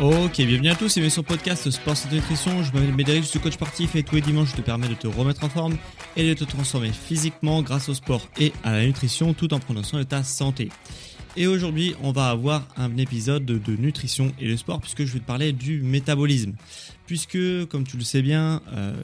Ok, bienvenue à tous et bienvenue sur podcast Sport et Nutrition. Je m'appelle Médéric, je suis coach sportif et tous les dimanches je te permets de te remettre en forme et de te transformer physiquement grâce au sport et à la nutrition tout en prenant soin de ta santé. Et aujourd'hui, on va avoir un épisode de nutrition et de sport puisque je vais te parler du métabolisme. Puisque, comme tu le sais bien, euh,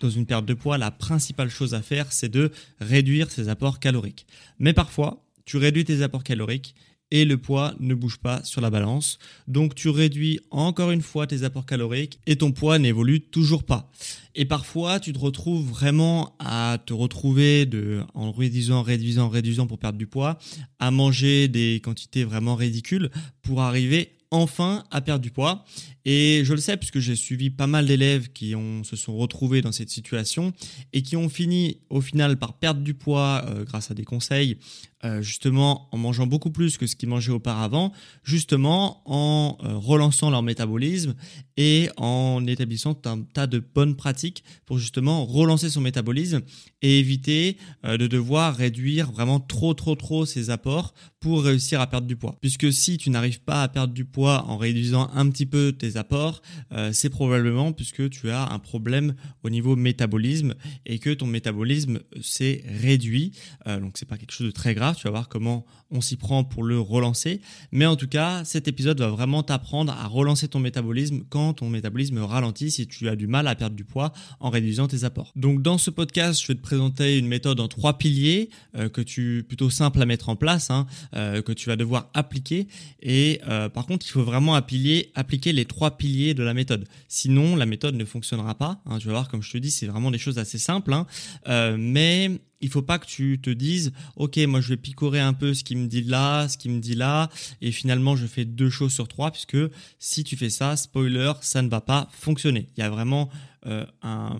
dans une perte de poids, la principale chose à faire, c'est de réduire ses apports caloriques. Mais parfois, tu réduis tes apports caloriques et le poids ne bouge pas sur la balance. Donc tu réduis encore une fois tes apports caloriques et ton poids n'évolue toujours pas. Et parfois tu te retrouves vraiment à te retrouver en réduisant, réduisant, réduisant pour perdre du poids, à manger des quantités vraiment ridicules pour arriver enfin à perdre du poids. Et je le sais puisque j'ai suivi pas mal d'élèves qui ont, se sont retrouvés dans cette situation et qui ont fini au final par perdre du poids euh, grâce à des conseils, euh, justement en mangeant beaucoup plus que ce qu'ils mangeaient auparavant, justement en euh, relançant leur métabolisme et en établissant un tas de bonnes pratiques pour justement relancer son métabolisme et éviter de devoir réduire vraiment trop trop trop ses apports pour réussir à perdre du poids. Puisque si tu n'arrives pas à perdre du poids en réduisant un petit peu tes apports, euh, c'est probablement puisque tu as un problème au niveau métabolisme et que ton métabolisme s'est réduit. Euh, donc c'est pas quelque chose de très grave, tu vas voir comment on s'y prend pour le relancer. Mais en tout cas, cet épisode va vraiment t'apprendre à relancer ton métabolisme quand ton métabolisme ralentit, si tu as du mal à perdre du poids en réduisant tes apports. Donc dans ce podcast, je vais te présenter une méthode en trois piliers euh, que tu plutôt simple à mettre en place, hein, que tu vas devoir appliquer. Et par contre, il faut vraiment appliquer, appliquer les trois piliers de la méthode. Sinon, la méthode ne fonctionnera pas. Hein. tu vas voir, comme je te dis, c'est vraiment des choses assez simples. Hein. Euh, mais il faut pas que tu te dises, ok, moi je vais picorer un peu ce qui me dit là, ce qui me dit là, et finalement je fais deux choses sur trois, puisque si tu fais ça, spoiler, ça ne va pas fonctionner. Il y a vraiment euh, un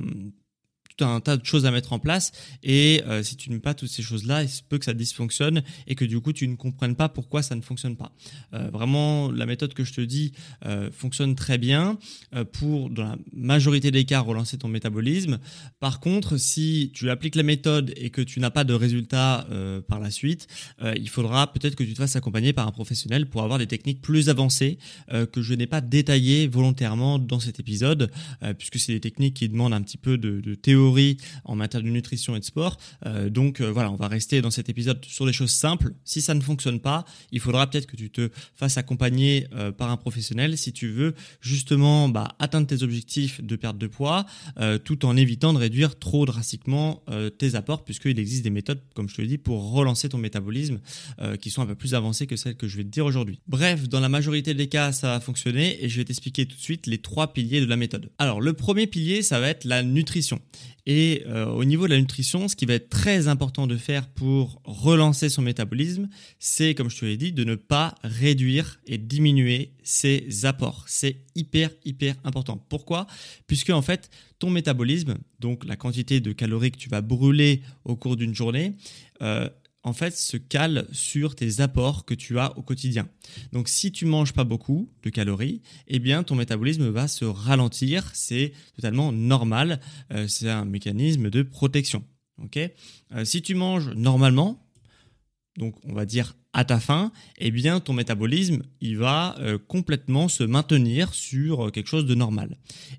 un tas de choses à mettre en place et euh, si tu mets pas toutes ces choses-là, il se peut que ça dysfonctionne et que du coup tu ne comprennes pas pourquoi ça ne fonctionne pas. Euh, vraiment, la méthode que je te dis euh, fonctionne très bien pour, dans la majorité des cas, relancer ton métabolisme. Par contre, si tu appliques la méthode et que tu n'as pas de résultat par la suite, il faudra peut-être que tu te fasses accompagner par un professionnel pour avoir des techniques plus avancées que je n'ai pas détaillées volontairement dans cet épisode, puisque c'est des techniques qui demandent un petit peu de, de théorie en matière de nutrition et de sport. Euh, donc euh, voilà, on va rester dans cet épisode sur des choses simples. Si ça ne fonctionne pas, il faudra peut-être que tu te fasses accompagner euh, par un professionnel si tu veux justement bah, atteindre tes objectifs de perte de poids tout en évitant de réduire trop drastiquement tes apports puisqu'il existe des méthodes, comme je te l'ai dit, pour relancer ton métabolisme qui sont un peu plus avancées que celles que je vais te dire aujourd'hui. Bref, dans la majorité des cas, ça va fonctionner et je vais t'expliquer tout de suite les trois piliers de la méthode. Alors, le premier pilier, ça va être la nutrition. Et euh, au niveau de la nutrition, ce qui va être très important de faire pour relancer son métabolisme, c'est, comme je te l'ai dit, de ne pas réduire et diminuer ses apports. C'est hyper, hyper important. Pourquoi? Puisque en fait, ton métabolisme, donc la quantité de calories que tu vas brûler au cours d'une journée, euh, en fait se cale sur tes apports que tu as au quotidien. Donc si tu manges pas beaucoup de calories, eh bien ton métabolisme va se ralentir, c'est totalement normal, euh, c'est un mécanisme de protection. OK? Euh, si tu manges normalement, donc on va dire à ta faim, eh bien ton métabolisme il va euh, complètement se maintenir sur quelque chose de normal.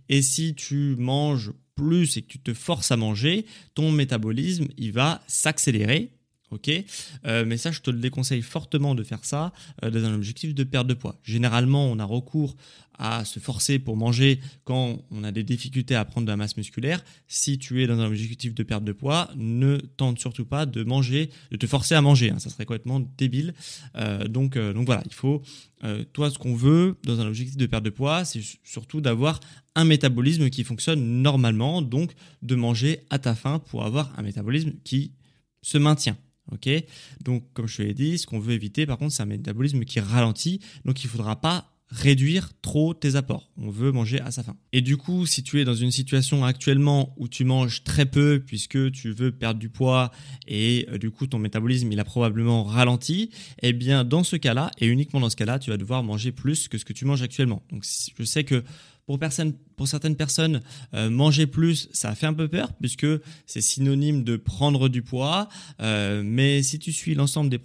Et si tu manges plus et que tu te forces à manger, ton métabolisme il va s'accélérer ok euh, Mais ça, je te le déconseille fortement de faire ça dans un objectif de perte de poids. Généralement, on a recours à se forcer pour manger quand on a des difficultés à prendre de la masse musculaire, si tu es dans un objectif de perte de poids, ne tente surtout pas de manger, de te forcer à manger. Hein. ça serait complètement débile. Euh, donc, euh, donc voilà, il faut, euh, toi, ce qu'on veut dans un objectif de perte de poids, c'est surtout d'avoir un métabolisme qui fonctionne normalement, donc de manger à ta faim pour avoir un métabolisme qui se maintient. Ok, donc comme je te l'ai dit, ce qu'on veut éviter, par contre, c'est un métabolisme qui ralentit. Donc il ne faudra pas réduire trop tes apports. On veut manger à sa faim. Et du coup, si tu es dans une situation actuellement où tu manges très peu puisque tu veux perdre du poids et euh, du coup ton métabolisme il a probablement ralenti, eh bien dans ce cas-là et uniquement dans ce cas-là, tu vas devoir manger plus que ce que tu manges actuellement. Donc je sais que pour, certaines personnes, euh, manger plus, ça fait un peu peur puisque c'est synonyme de prendre du poids. Euh, mais si tu suis l'ensemble des,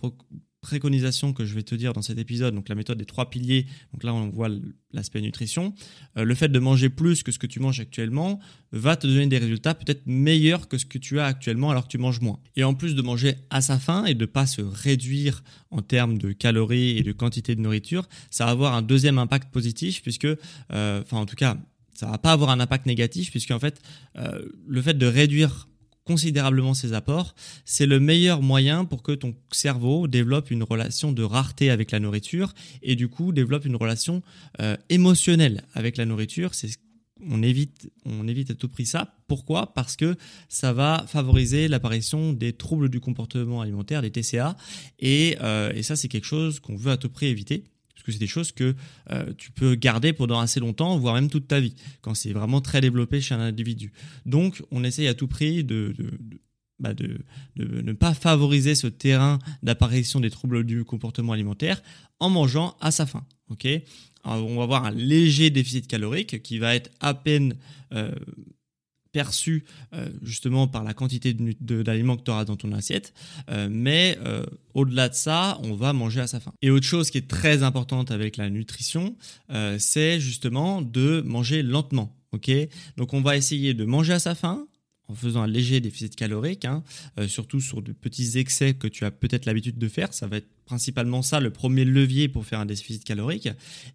préconisations que je vais te dire dans cet épisode, donc la méthode des trois piliers, donc là on voit l'aspect nutrition, euh, le fait de manger plus que ce que tu manges actuellement va te donner des résultats peut-être meilleurs que ce que tu as actuellement alors que tu manges moins. Et en plus de manger à sa faim et de ne pas se réduire en termes de calories et de quantité de nourriture, ça va avoir un deuxième impact positif puisque, euh, enfin en tout cas, ça va pas avoir un impact négatif puisque en fait, euh, le fait de réduire considérablement ses apports, c'est le meilleur moyen pour que ton cerveau développe une relation de rareté avec la nourriture et du coup développe une relation euh, émotionnelle avec la nourriture. C'est on évite, on évite à tout prix ça. Pourquoi? Parce que ça va favoriser l'apparition des troubles du comportement alimentaire, des TCA, et, euh, et ça c'est quelque chose qu'on veut à tout prix éviter que c'est des choses que euh, tu peux garder pendant assez longtemps, voire même toute ta vie, quand c'est vraiment très développé chez un individu. Donc, on essaye à tout prix de, bah, ne pas favoriser ce terrain d'apparition des troubles du comportement alimentaire en mangeant à sa faim. ok? On va avoir un léger déficit calorique qui va être à peine euh, perçu euh, justement par la quantité d'aliments que tu auras dans ton assiette. Euh, mais euh, au-delà de ça, on va manger à sa faim. Et autre chose qui est très importante avec la nutrition, c'est justement de manger lentement. ok? Donc on va essayer de manger à sa faim, en faisant un léger déficit calorique, hein, surtout sur de petits excès que tu as peut-être l'habitude de faire. Ça va être principalement ça le premier levier pour faire un déficit calorique.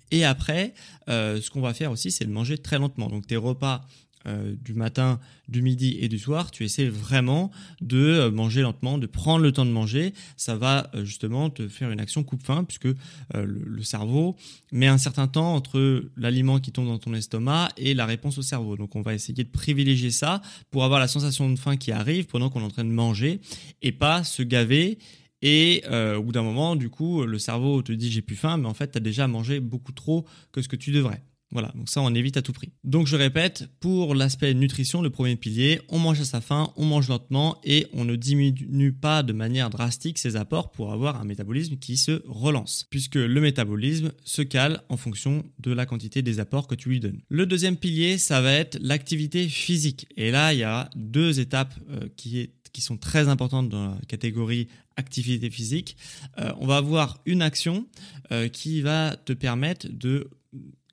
Et après, ce qu'on va faire aussi, c'est de manger très lentement. Donc tes repas euh, du matin, du midi et du soir, tu essaies vraiment de euh, manger lentement, de prendre le temps de manger. Ça va euh, justement te faire une action coupe-faim puisque le, cerveau met un certain temps entre l'aliment qui tombe dans ton estomac et la réponse au cerveau. Donc on va essayer de privilégier ça pour avoir la sensation de faim qui arrive pendant qu'on est en train de manger et pas se gaver et au bout d'un moment, du coup, le cerveau te dit j'ai plus faim, mais en fait, tu as déjà mangé beaucoup trop que ce que tu devrais. Voilà, donc ça on évite à tout prix. Donc je répète, pour l'aspect nutrition, le premier pilier, on mange à sa faim, on mange lentement et on ne diminue pas de manière drastique ses apports pour avoir un métabolisme qui se relance, puisque le métabolisme se cale en fonction de la quantité des apports que tu lui donnes. Le deuxième pilier, ça va être l'activité physique. Et là, il y a deux étapes euh, qui, sont très importantes dans la catégorie activité physique. Euh, on va avoir une action euh, qui va te permettre de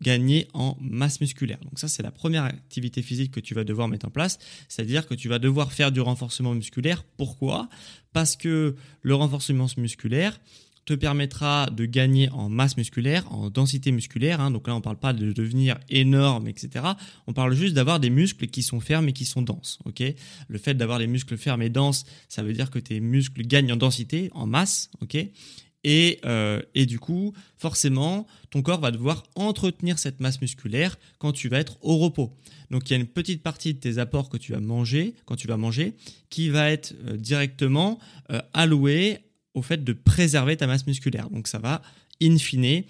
gagner en masse musculaire. Donc ça, c'est la première activité physique que tu vas devoir mettre en place, c'est-à-dire que tu vas devoir faire du renforcement musculaire. Pourquoi? Parce que le renforcement musculaire te permettra de gagner en masse musculaire, en densité musculaire. Hein. Donc là, on ne parle pas de devenir énorme, etc. On parle juste d'avoir des muscles qui sont fermes et qui sont denses. Le fait d'avoir des muscles fermes et denses, ça veut dire que tes muscles gagnent en densité, en masse. Et, euh, et, du coup, forcément, ton corps va devoir entretenir cette masse musculaire quand tu vas être au repos. Donc il y a une petite partie de tes apports que tu vas manger, quand tu vas manger, qui va être euh, directement euh, allouée au fait de préserver ta masse musculaire. Donc ça va, in fine,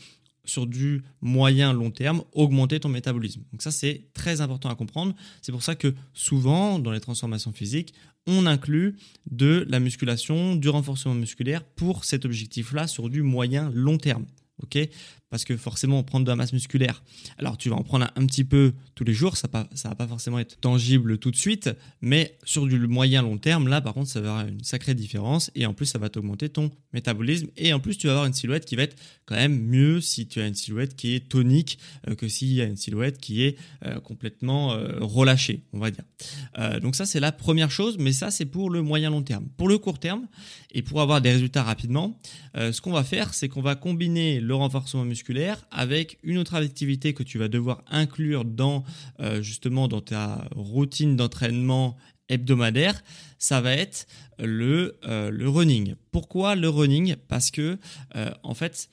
sur du moyen long terme, augmenter ton métabolisme. Donc ça, c'est important à comprendre. C'est pour ça que souvent, dans les transformations physiques, on inclut de la musculation, du renforcement musculaire pour cet objectif-là sur du moyen long terme. ok? Parce que forcément prendre de la masse musculaire, alors tu vas en prendre un, petit peu tous les jours, ça ne va pas forcément être tangible tout de suite, mais sur du moyen long terme, là par contre ça va avoir une sacrée différence et en plus ça va t'augmenter ton métabolisme et en plus tu vas avoir une silhouette qui va être quand même mieux si tu as une silhouette qui est tonique euh, que s'il y a une silhouette qui est euh, complètement euh, relâchée, on va dire. donc ça c'est la première chose, mais ça c'est pour le moyen long terme. Pour le court terme et pour avoir des résultats rapidement, ce qu'on va faire c'est qu'on va combiner le renforcement musculaire avec une autre activité que tu vas devoir inclure dans euh, justement dans ta routine d'entraînement hebdomadaire, ça va être le, euh, running. Pourquoi le running? Parce que euh, en fait,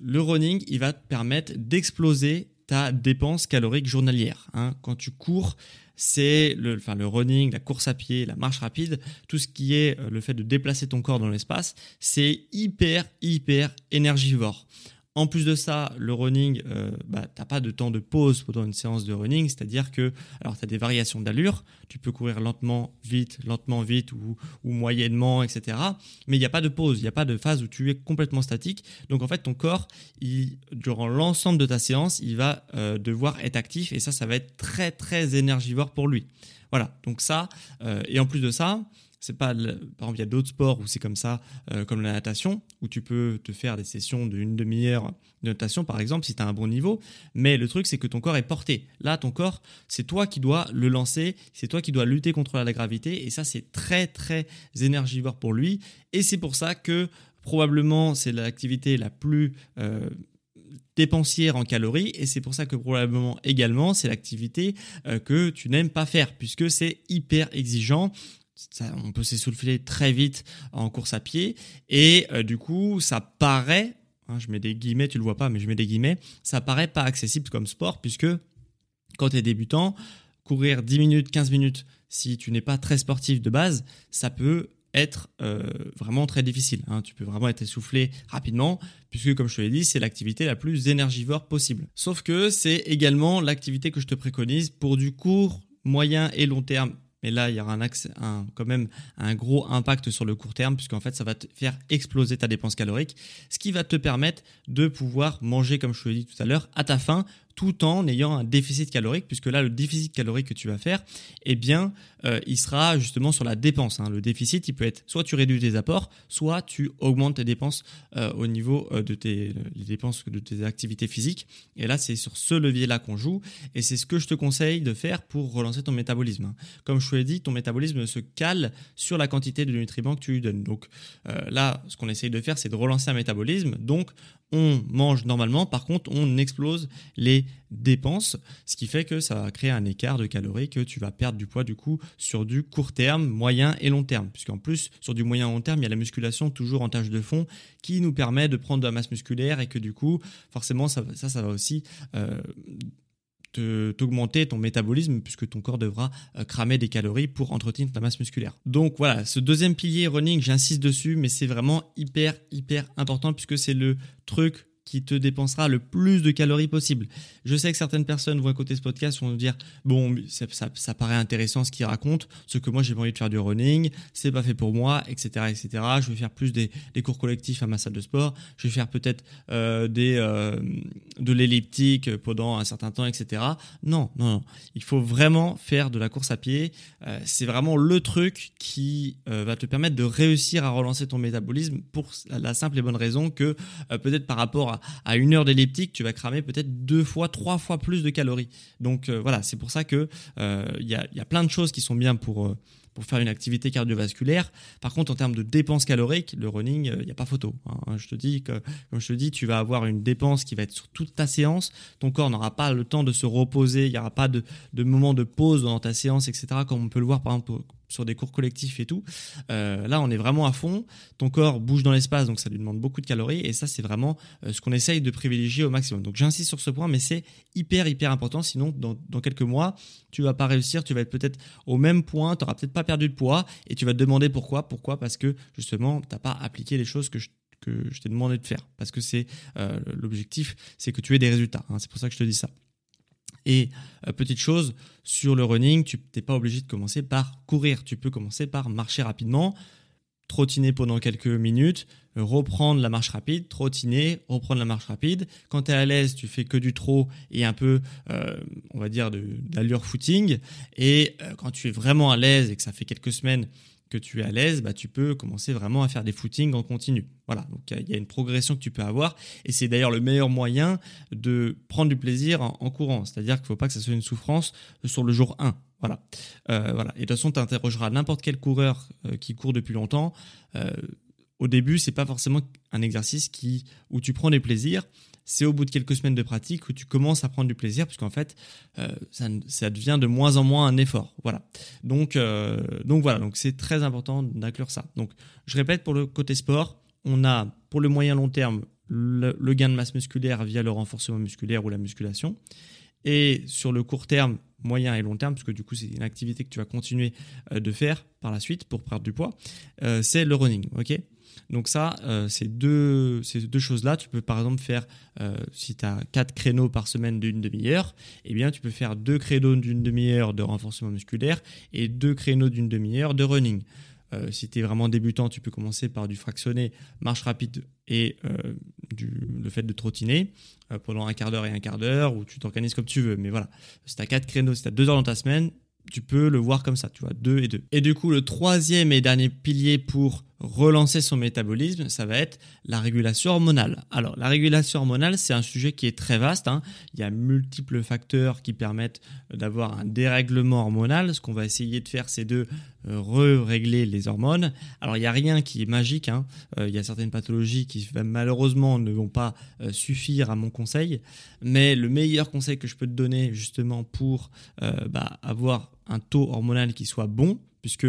le running, il va te permettre d'exploser ta dépense calorique journalière. Hein. Quand tu cours, c'est enfin, le running, la course à pied, la marche rapide, tout ce qui est le fait de déplacer ton corps dans l'espace, c'est hyper, hyper énergivore. En plus de ça, le running, euh, bah, tu n'as pas de temps de pause pendant une séance de running, c'est-à-dire que tu as des variations d'allure, tu peux courir lentement, vite, lentement, vite ou, moyennement, etc. Mais il n'y a pas de pause, il n'y a pas de phase où tu es complètement statique. Donc en fait, ton corps, durant l'ensemble de ta séance, il va euh, devoir être actif et ça, ça va être très très énergivore pour lui. Voilà, donc ça, euh, et en plus de ça, c'est pas par exemple il y a d'autres sports où c'est comme ça euh, comme la natation où tu peux te faire des sessions d'une demi-heure de natation par exemple si tu as un bon niveau. Mais le truc c'est que ton corps est porté. Là ton corps c'est toi qui dois le lancer c'est toi qui dois lutter contre la gravité et ça c'est très très énergivore pour lui. Et c'est pour ça que probablement c'est l'activité la plus euh, dépensière en calories et c'est pour ça que probablement également c'est l'activité euh, que tu n'aimes pas faire puisque c'est hyper exigeant on peut s'essouffler très vite en course à pied. Et euh, du coup, ça paraît, hein, je mets des guillemets, tu le vois pas, mais je mets des guillemets, ça paraît pas accessible comme sport, puisque quand tu es débutant, courir 10 minutes, 15 minutes, si tu n'es pas très sportif de base, ça peut être euh, vraiment très difficile. Hein. Tu peux vraiment être essoufflé rapidement, puisque comme je te l'ai dit, c'est l'activité la plus énergivore possible. Sauf que c'est également l'activité que je te préconise pour du court, moyen et long terme mais là, il y aura quand même un gros impact sur le court terme, puisqu'en fait, ça va te faire exploser ta dépense calorique, ce qui va te permettre de pouvoir manger, comme je te l'ai dit tout à l'heure, à ta faim, tout en ayant un déficit calorique, puisque là, le déficit calorique que tu vas faire, eh bien, euh, il sera justement sur la dépense. Hein. Le déficit, il peut être soit tu réduis tes apports, soit tu augmentes tes dépenses euh, au niveau euh, de tes dépenses de tes activités physiques. Et là, c'est sur ce levier-là qu'on joue, et c'est ce que je te conseille de faire pour relancer ton métabolisme. Hein. Comme je te l'ai dit, ton métabolisme se cale sur la quantité de nutriments que tu lui donnes. Donc là, ce qu'on essaye de faire, c'est de relancer un métabolisme. Donc, on mange normalement, par contre, on explose les dépenses, ce qui fait que ça va créer un écart de calories que tu vas perdre du poids du coup sur du court terme, moyen et long terme. Puisqu'en plus, sur du moyen long terme, il y a la musculation toujours en tâche de fond qui nous permet de prendre de la masse musculaire et que du coup, forcément, ça, ça, va aussi euh, t'augmenter ton métabolisme puisque ton corps devra euh, cramer des calories pour entretenir ta masse musculaire. Donc voilà, ce deuxième pilier running, j'insiste dessus, mais c'est vraiment hyper hyper important puisque c'est le truc qui te dépensera le plus de calories possible. Je sais que certaines personnes vont écouter ce podcast vont dire bon ça, paraît intéressant ce qu'il raconte, ce que moi j'ai pas envie de faire du running, c'est pas fait pour moi, etc., etc. Je vais faire plus des, des cours collectifs à ma salle de sport, je vais faire peut-être euh, des euh, de l'elliptique pendant un certain temps, etc. Non, non, non. Il faut vraiment faire de la course à pied. Euh, c'est vraiment le truc qui va te permettre de réussir à relancer ton métabolisme pour la simple et bonne raison que peut-être par rapport à à, une heure d'elliptique, tu vas cramer peut-être deux fois, trois fois plus de calories. Donc euh, voilà, c'est pour ça que euh, il y, a, plein de choses qui sont bien pour euh, pour faire une activité cardiovasculaire. Par contre, en termes de dépenses caloriques, le running, il n'y a pas photo. Hein. Je te dis que, comme je te dis, tu vas avoir une dépense qui va être sur toute ta séance. Ton corps n'aura pas le temps de se reposer. Il n'y aura pas de moment de pause dans ta séance, etc. Comme on peut le voir, par exemple, sur des cours collectifs et tout. Euh, là, on est vraiment à fond. Ton corps bouge dans l'espace, donc ça lui demande beaucoup de calories. Et ça, c'est vraiment euh, ce qu'on essaye de privilégier au maximum. Donc j'insiste sur ce point, mais c'est hyper, hyper important. Sinon, dans, quelques mois, tu vas pas réussir. Tu vas être peut-être au même point. Tu n'auras peut-être pas perdu de poids. Et tu vas te demander pourquoi. Pourquoi? Parce que justement, tu n'as pas appliqué les choses que je t'ai demandé de faire parce que c'est euh, l'objectif c'est que tu aies des résultats hein. c'est pour ça que je te dis ça et euh, petite chose, sur le running, tu n'es pas obligé de commencer par courir. Tu peux commencer par marcher rapidement. trottiner pendant quelques minutes, reprendre la marche rapide, trottiner, reprendre la marche rapide. Quand tu es à l'aise, tu fais que du trot et un peu, euh, on va dire, d'allure footing. Et euh, quand tu es vraiment à l'aise et que ça fait quelques semaines que tu es à l'aise, bah, tu peux commencer vraiment à faire des footings en continu. Voilà, donc il y, a une progression que tu peux avoir et c'est d'ailleurs le meilleur moyen de prendre du plaisir en, courant. C'est-à-dire qu'il ne faut pas que ça soit une souffrance sur le jour 1. Voilà. Euh, voilà. Et de toute façon, tu interrogeras n'importe quel coureur qui court depuis longtemps au début, c'est pas forcément un exercice qui, où tu prends des plaisirs. C'est au bout de quelques semaines de pratique que tu commences à prendre du plaisir, puisqu'en fait, euh, ça, devient de moins en moins un effort. Voilà. Donc, euh, donc voilà. Donc c'est très important d'inclure ça. Donc, je répète pour le côté sport, on a pour le moyen long terme le, le gain de masse musculaire via le renforcement musculaire ou la musculation. Et sur le court terme, moyen et long terme, parce que du coup c'est une activité que tu vas continuer euh, de faire par la suite pour perdre du poids, c'est le running. ok? Donc ça, euh, ces deux, deux choses-là, tu peux par exemple faire, euh, si tu as quatre créneaux par semaine d'une demi-heure, eh bien tu peux faire deux créneaux d'une demi-heure de renforcement musculaire et deux créneaux d'une demi-heure de running. Euh, si tu es vraiment débutant, tu peux commencer par du fractionné, marche rapide et du, le fait de trottiner pendant un quart d'heure et un quart d'heure, ou tu t'organises comme tu veux. Mais voilà, si tu as quatre créneaux, si tu as deux heures dans ta semaine, tu peux le voir comme ça, tu vois, deux et deux. Et du coup, le troisième et dernier pilier pour relancer son métabolisme, ça va être la régulation hormonale. Alors, la régulation hormonale, c'est un sujet qui est très vaste. Hein. Il y a multiples facteurs qui permettent d'avoir un dérèglement hormonal. Ce qu'on va essayer de faire, c'est de euh, re-régler les hormones. Alors, il n'y a rien qui est magique. Hein. Euh, il y a certaines pathologies qui, malheureusement, ne vont pas euh, suffire à mon conseil. Mais le meilleur conseil que je peux te donner, justement, pour bah, avoir un taux hormonal qui soit bon, puisque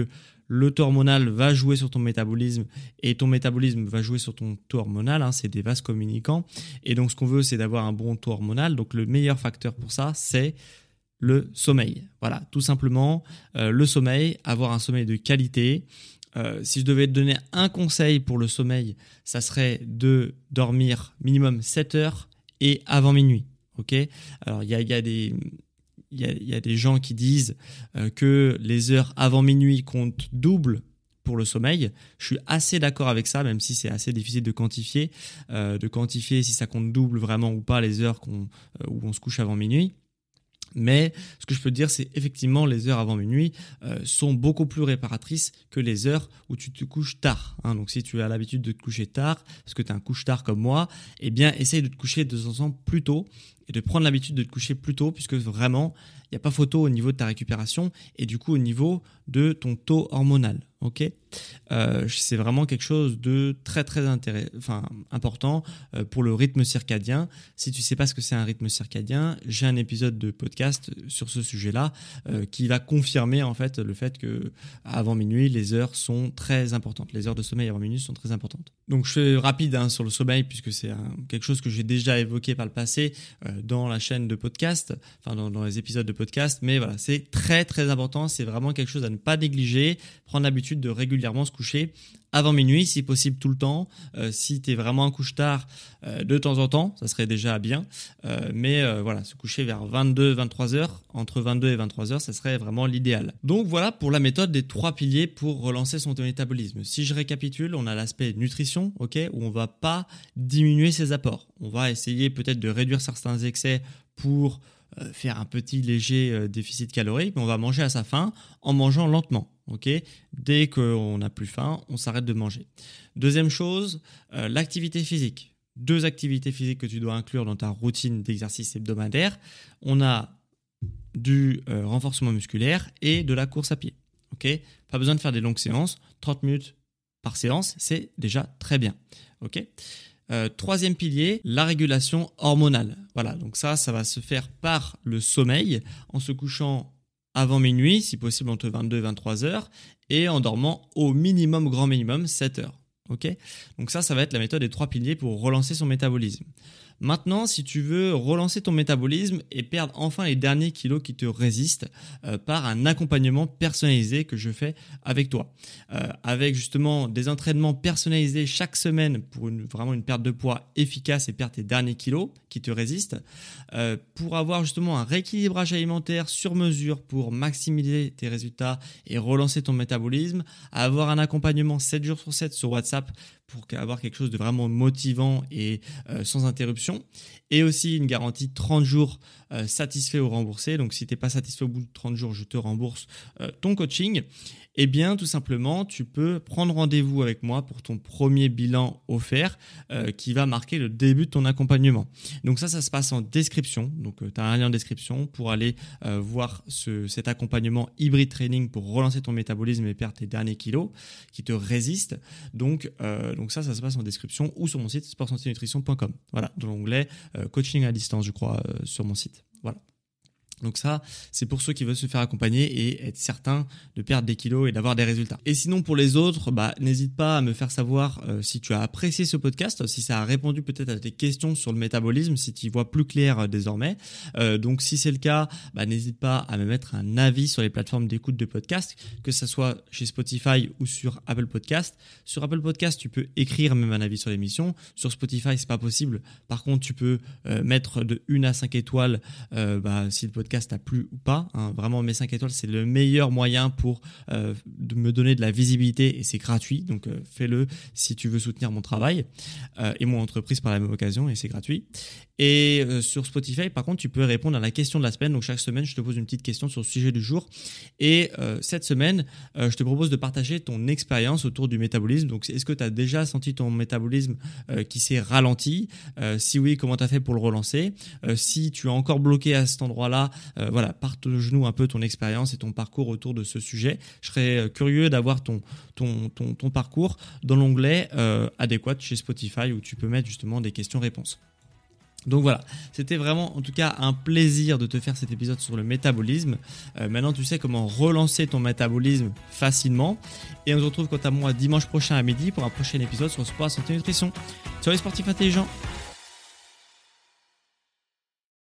le taux hormonal va jouer sur ton métabolisme et ton métabolisme va jouer sur ton taux hormonal. Hein, c'est des vases communicants. Et donc, ce qu'on veut, c'est d'avoir un bon taux hormonal. Donc, le meilleur facteur pour ça, c'est le sommeil. Voilà, tout simplement, euh, le sommeil, avoir un sommeil de qualité. Euh, si je devais te donner un conseil pour le sommeil, ça serait de dormir minimum 7 heures et avant minuit. Ok? Alors, il y a, des il y, a des gens qui disent euh, que les heures avant minuit comptent double pour le sommeil. Je suis assez d'accord avec ça, même si c'est assez difficile de quantifier, euh, de quantifier si ça compte double vraiment ou pas les heures qu'on, euh, où on se couche avant minuit. Mais ce que je peux dire, c'est effectivement les heures avant minuit euh, sont beaucoup plus réparatrices que les heures où tu te couches tard. Hein. Donc si tu as l'habitude de te coucher tard, parce que tu es un couche tard comme moi, eh bien essaye de te coucher de temps en temps plus tôt et de prendre l'habitude de te coucher plus tôt, puisque vraiment, il n'y a pas photo au niveau de ta récupération et du coup au niveau de ton taux hormonal. Ok, euh, c'est vraiment quelque chose de très très enfin, important euh, pour le rythme circadien. Si tu sais pas ce que c'est un rythme circadien, j'ai un épisode de podcast sur ce sujet-là euh, qui va confirmer en fait le fait que avant minuit les heures sont très importantes. Les heures de sommeil avant minuit sont très importantes. Donc je fais rapide hein, sur le sommeil puisque c'est quelque chose que j'ai déjà évoqué par le passé dans la chaîne de podcast, enfin dans, les épisodes de podcast. Mais voilà, c'est très très important. C'est vraiment quelque chose à ne pas négliger. Prendre l'habitude de régulièrement se coucher avant minuit, si possible tout le temps. Euh, si tu es vraiment un couche tard, euh, de temps en temps, ça serait déjà bien. Euh, mais voilà, se coucher vers 22, 23 heures, entre 22 et 23 heures, ça serait vraiment l'idéal. Donc voilà pour la méthode des trois piliers pour relancer son métabolisme. Si je récapitule, on a l'aspect nutrition, ok, où on va pas diminuer ses apports. On va essayer peut-être de réduire certains excès pour faire un petit léger déficit calorique, mais on va manger à sa faim en mangeant lentement. Dès qu'on n'a plus faim, on s'arrête de manger. Deuxième chose, euh, l'activité physique. Deux activités physiques que tu dois inclure dans ta routine d'exercice hebdomadaire. On a du euh, renforcement musculaire et de la course à pied. Pas besoin de faire des longues séances. 30 minutes par séance, c'est déjà très bien. euh, troisième pilier, la régulation hormonale. Voilà, donc ça, ça va se faire par le sommeil, en se couchant avant minuit, si possible entre 22 et 23 heures, et en dormant au minimum, grand minimum, 7 heures. Donc ça, ça va être la méthode des trois piliers pour relancer son métabolisme. Maintenant, si tu veux relancer ton métabolisme et perdre enfin les derniers kilos qui te résistent euh, par un accompagnement personnalisé que je fais avec toi, euh, avec justement des entraînements personnalisés chaque semaine pour vraiment une perte de poids efficace et perdre tes derniers kilos qui te résistent, euh, pour avoir justement un rééquilibrage alimentaire sur mesure pour maximiser tes résultats et relancer ton métabolisme, avoir un accompagnement 7 jours sur 7 sur WhatsApp pour avoir quelque chose de vraiment motivant et euh, sans interruption. Et aussi une garantie 30 jours euh, satisfait ou remboursé. Donc si tu n'es pas satisfait au bout de 30 jours, je te rembourse euh, ton coaching. Eh bien, tout simplement, tu peux prendre rendez-vous avec moi pour ton premier bilan offert qui va marquer le début de ton accompagnement. Donc ça, ça se passe en description. Donc tu as un lien en description pour aller voir ce, cet accompagnement hybride training pour relancer ton métabolisme et perdre tes derniers kilos qui te résistent. Donc donc ça, ça se passe en description ou sur mon site sportsanténutrition.com. Voilà, dans l'onglet euh, coaching à distance, je crois, euh, sur mon site. Voilà. Donc ça, c'est pour ceux qui veulent se faire accompagner et être certain de perdre des kilos et d'avoir des résultats. Et sinon pour les autres, bah, n'hésite pas à me faire savoir euh, si tu as apprécié ce podcast, si ça a répondu peut-être à tes questions sur le métabolisme, si tu y vois plus clair euh, désormais. Euh, donc si c'est le cas, bah, n'hésite pas à me mettre un avis sur les plateformes d'écoute de podcast, que ce soit chez Spotify ou sur Apple Podcast. Sur Apple Podcast, tu peux écrire même un avis sur l'émission. Sur Spotify, c'est pas possible. Par contre, tu peux mettre de 1 à 5 étoiles bah, si le podcast podcast a plu ou pas. Hein. Vraiment, mes 5 étoiles, c'est le meilleur moyen pour euh, de me donner de la visibilité et c'est gratuit. Donc, euh, fais-le si tu veux soutenir mon travail euh, et mon entreprise par la même occasion et c'est gratuit. Et sur Spotify, par contre, tu peux répondre à la question de la semaine. Donc, chaque semaine, je te pose une petite question sur le sujet du jour. Et cette semaine, je te propose de partager ton expérience autour du métabolisme. Donc, est-ce que tu as déjà senti ton métabolisme qui s'est ralenti? Si oui, comment tu as fait pour le relancer? Si tu es encore bloqué à cet endroit-là, euh, voilà, partage-nous un peu ton expérience et ton parcours autour de ce sujet. Je serais euh, curieux d'avoir ton, ton, ton, parcours dans l'onglet euh, adéquat chez Spotify où tu peux mettre justement des questions-réponses. Donc voilà, c'était vraiment en tout cas un plaisir de te faire cet épisode sur le métabolisme. maintenant tu sais comment relancer ton métabolisme facilement. Et on se retrouve quant à moi dimanche prochain à midi pour un prochain épisode sur sport, santé et nutrition. Sur les sportifs intelligents.